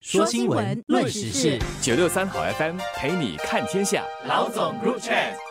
说新闻，论时事，九六三好 FM 陪你看天下。老总 Group Chat。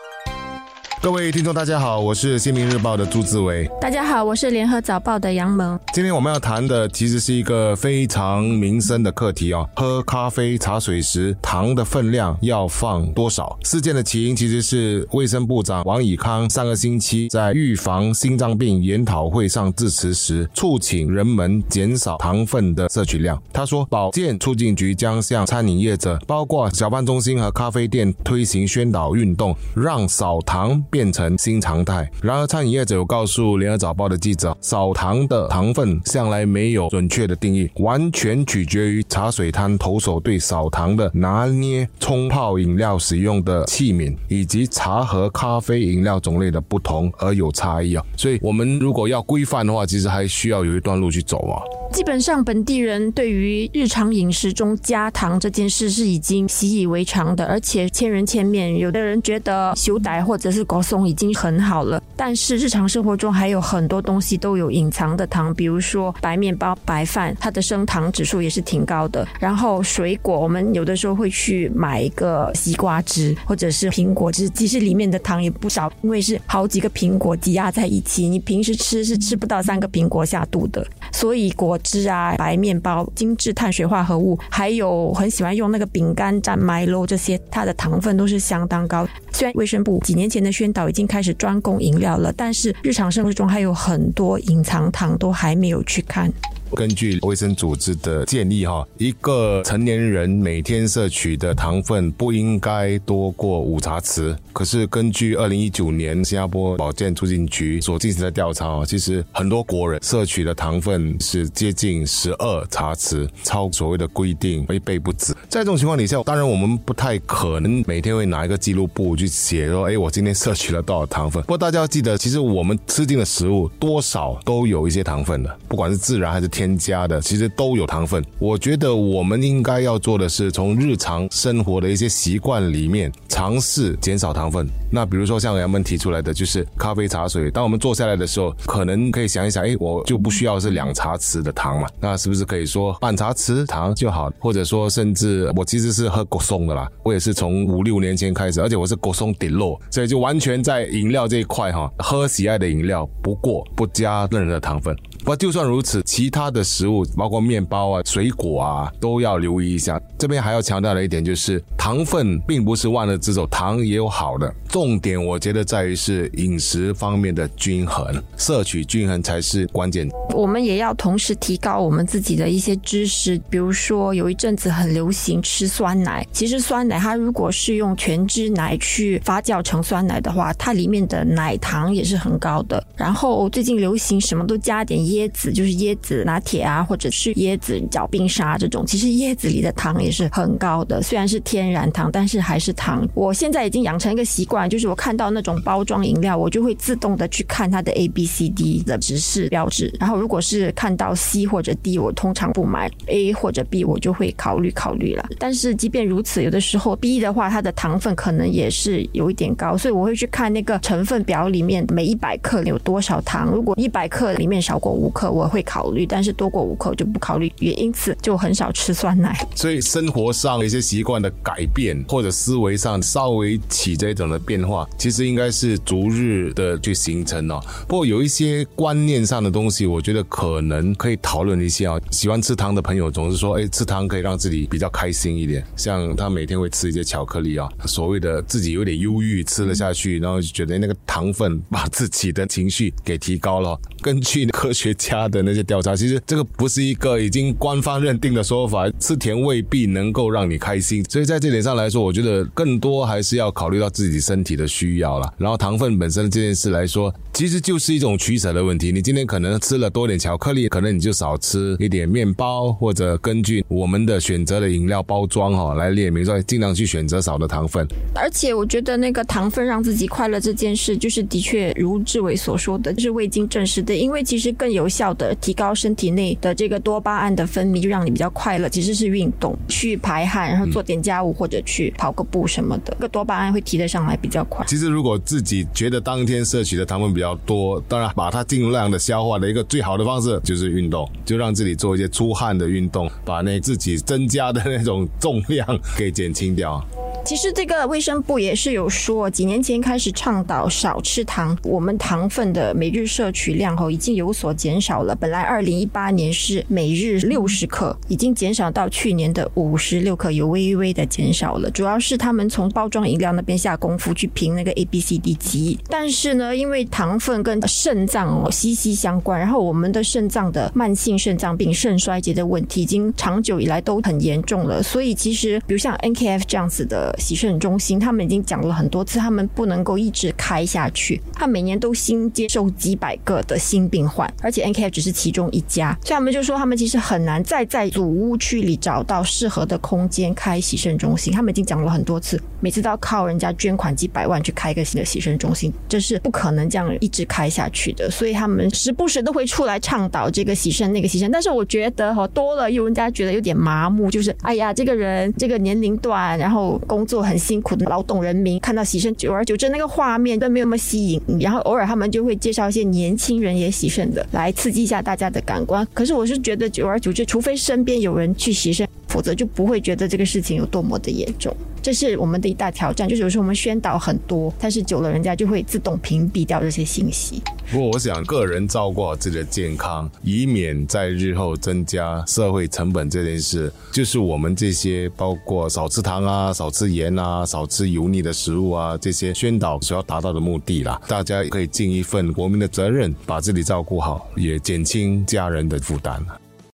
各位听众，大家好，我是新民日报的朱志伟。大家好，我是联合早报的杨萌。今天我们要谈的其实是一个非常民生的课题哦，喝咖啡、茶水时糖的分量要放多少？事件的起因其实是卫生部长王以康上个星期在预防心脏病研讨会上致辞时，促请人们减少糖分的摄取量。他说，保健促进局将向餐饮业者，包括小贩中心和咖啡店推行宣导运动，让少糖。变成新常态。然而，餐饮业者有告诉《联合早报》的记者，少糖的糖分向来没有准确的定义，完全取决于茶水摊投手对少糖的拿捏、冲泡饮料使用的器皿以及茶和咖啡饮料种类的不同而有差异啊。所以，我们如果要规范的话，其实还需要有一段路去走啊。基本上，本地人对于日常饮食中加糖这件事是已经习以为常的，而且千人千面。有的人觉得修改或者是高松已经很好了，但是日常生活中还有很多东西都有隐藏的糖，比如说白面包、白饭，它的升糖指数也是挺高的。然后水果，我们有的时候会去买一个西瓜汁或者是苹果汁，其实里面的糖也不少，因为是好几个苹果挤压在一起，你平时吃是吃不到三个苹果下肚的，所以果。汁啊，白面包、精致碳水化合物，还有很喜欢用那个饼干蘸麦露这些，它的糖分都是相当高。虽然卫生部几年前的宣导已经开始专供饮料了，但是日常生活中还有很多隐藏糖都还没有去看。根据卫生组织的建议，哈，一个成年人每天摄取的糖分不应该多过五茶匙。可是根据二零一九年新加坡保健促进局所进行的调查，其实很多国人摄取的糖分是接近十二茶匙，超所谓的规定一倍不止。在这种情况底下，当然我们不太可能每天会拿一个记录簿去写说，哎，我今天摄取了多少糖分。不过大家要记得，其实我们吃进的食物多少都有一些糖分的，不管是自然还是天。添加的其实都有糖分，我觉得我们应该要做的是从日常生活的一些习惯里面尝试减少糖分。那比如说像杨们提出来的，就是咖啡、茶水。当我们坐下来的时候，可能可以想一想，哎，我就不需要是两茶匙的糖嘛，那是不是可以说半茶匙糖就好？或者说，甚至我其实是喝果松的啦，我也是从五六年前开始，而且我是果松顶落，所以就完全在饮料这一块哈，喝喜爱的饮料，不过不加任何的糖分。不过，就算如此，其他的食物，包括面包啊、水果啊，都要留意一下。这边还要强调的一点就是，糖分并不是万恶之首，糖也有好的。重点我觉得在于是饮食方面的均衡，摄取均衡才是关键。我们也要同时提高我们自己的一些知识，比如说有一阵子很流行吃酸奶，其实酸奶它如果是用全脂奶去发酵成酸奶的话，它里面的奶糖也是很高的。然后最近流行什么都加点。椰子就是椰子拿铁啊，或者是椰子搅冰沙这种，其实椰子里的糖也是很高的。虽然是天然糖，但是还是糖。我现在已经养成一个习惯，就是我看到那种包装饮料，我就会自动的去看它的 A、B、C、D 的指示标志。然后如果是看到 C 或者 D，我通常不买 A 或者 B，我就会考虑考虑了。但是即便如此，有的时候 B 的话，它的糖分可能也是有一点高，所以我会去看那个成分表里面每一百克有多少糖。如果一百克里面少过五克我会考虑，但是多过五克就不考虑，也因此就很少吃酸奶。所以生活上一些习惯的改变，或者思维上稍微起这种的变化，其实应该是逐日的去形成哦。不过有一些观念上的东西，我觉得可能可以讨论一下啊。喜欢吃糖的朋友总是说，哎，吃糖可以让自己比较开心一点。像他每天会吃一些巧克力啊，所谓的自己有点忧郁，吃了下去，然后就觉得那个糖分把自己的情绪给提高了。根据科学家的那些调查，其实这个不是一个已经官方认定的说法，吃甜未必能够让你开心。所以在这点上来说，我觉得更多还是要考虑到自己身体的需要了。然后糖分本身这件事来说，其实就是一种取舍的问题。你今天可能吃了多点巧克力，可能你就少吃一点面包，或者根据我们的选择的饮料包装哈来列明说，尽量去选择少的糖分。而且我觉得那个糖分让自己快乐这件事，就是的确如志伟所说的，就是未经证实的。因为其实更有。有效的提高身体内的这个多巴胺的分泌，就让你比较快乐。其实是运动，去排汗，然后做点家务或者去跑个步什么的，这个多巴胺会提得上来比较快。其实如果自己觉得当天摄取的糖分比较多，当然把它尽量的消化的一个最好的方式就是运动，就让自己做一些出汗的运动，把那自己增加的那种重量给减轻掉。其实这个卫生部也是有说，几年前开始倡导少吃糖，我们糖分的每日摄取量哦已经有所减少了。本来二零一八年是每日六十克，已经减少到去年的五十六克，有微微的减少了。主要是他们从包装饮料那边下功夫去评那个 A、B、C、D 级。但是呢，因为糖分跟肾脏哦息息相关，然后我们的肾脏的慢性肾脏病、肾衰竭的问题已经长久以来都很严重了，所以其实比如像 NKF 这样子的。洗肾中心，他们已经讲了很多次，他们不能够一直开下去。他每年都新接受几百个的新病患，而且 NKF 只是其中一家，所以他们就说他们其实很难再在祖屋区里找到适合的空间开洗肾中心。他们已经讲了很多次，每次都要靠人家捐款几百万去开一个新的洗肾中心，这是不可能这样一直开下去的。所以他们时不时都会出来倡导这个洗肾那个洗肾，但是我觉得哈多了，有人家觉得有点麻木，就是哎呀，这个人这个年龄段，然后工工作很辛苦的劳动人民看到洗肾，久而久之那个画面都没有那么吸引。然后偶尔他们就会介绍一些年轻人也洗肾的，来刺激一下大家的感官。可是我是觉得久而久之，除非身边有人去洗肾，否则就不会觉得这个事情有多么的严重。这是我们的一大挑战，就是有时候我们宣导很多，但是久了人家就会自动屏蔽掉这些信息。不过我想，个人照顾好自己的健康，以免在日后增加社会成本这件事，就是我们这些包括少吃糖啊、少吃盐啊、少吃油腻的食物啊这些宣导所要达到的目的啦。大家可以尽一份国民的责任，把自己照顾好，也减轻家人的负担。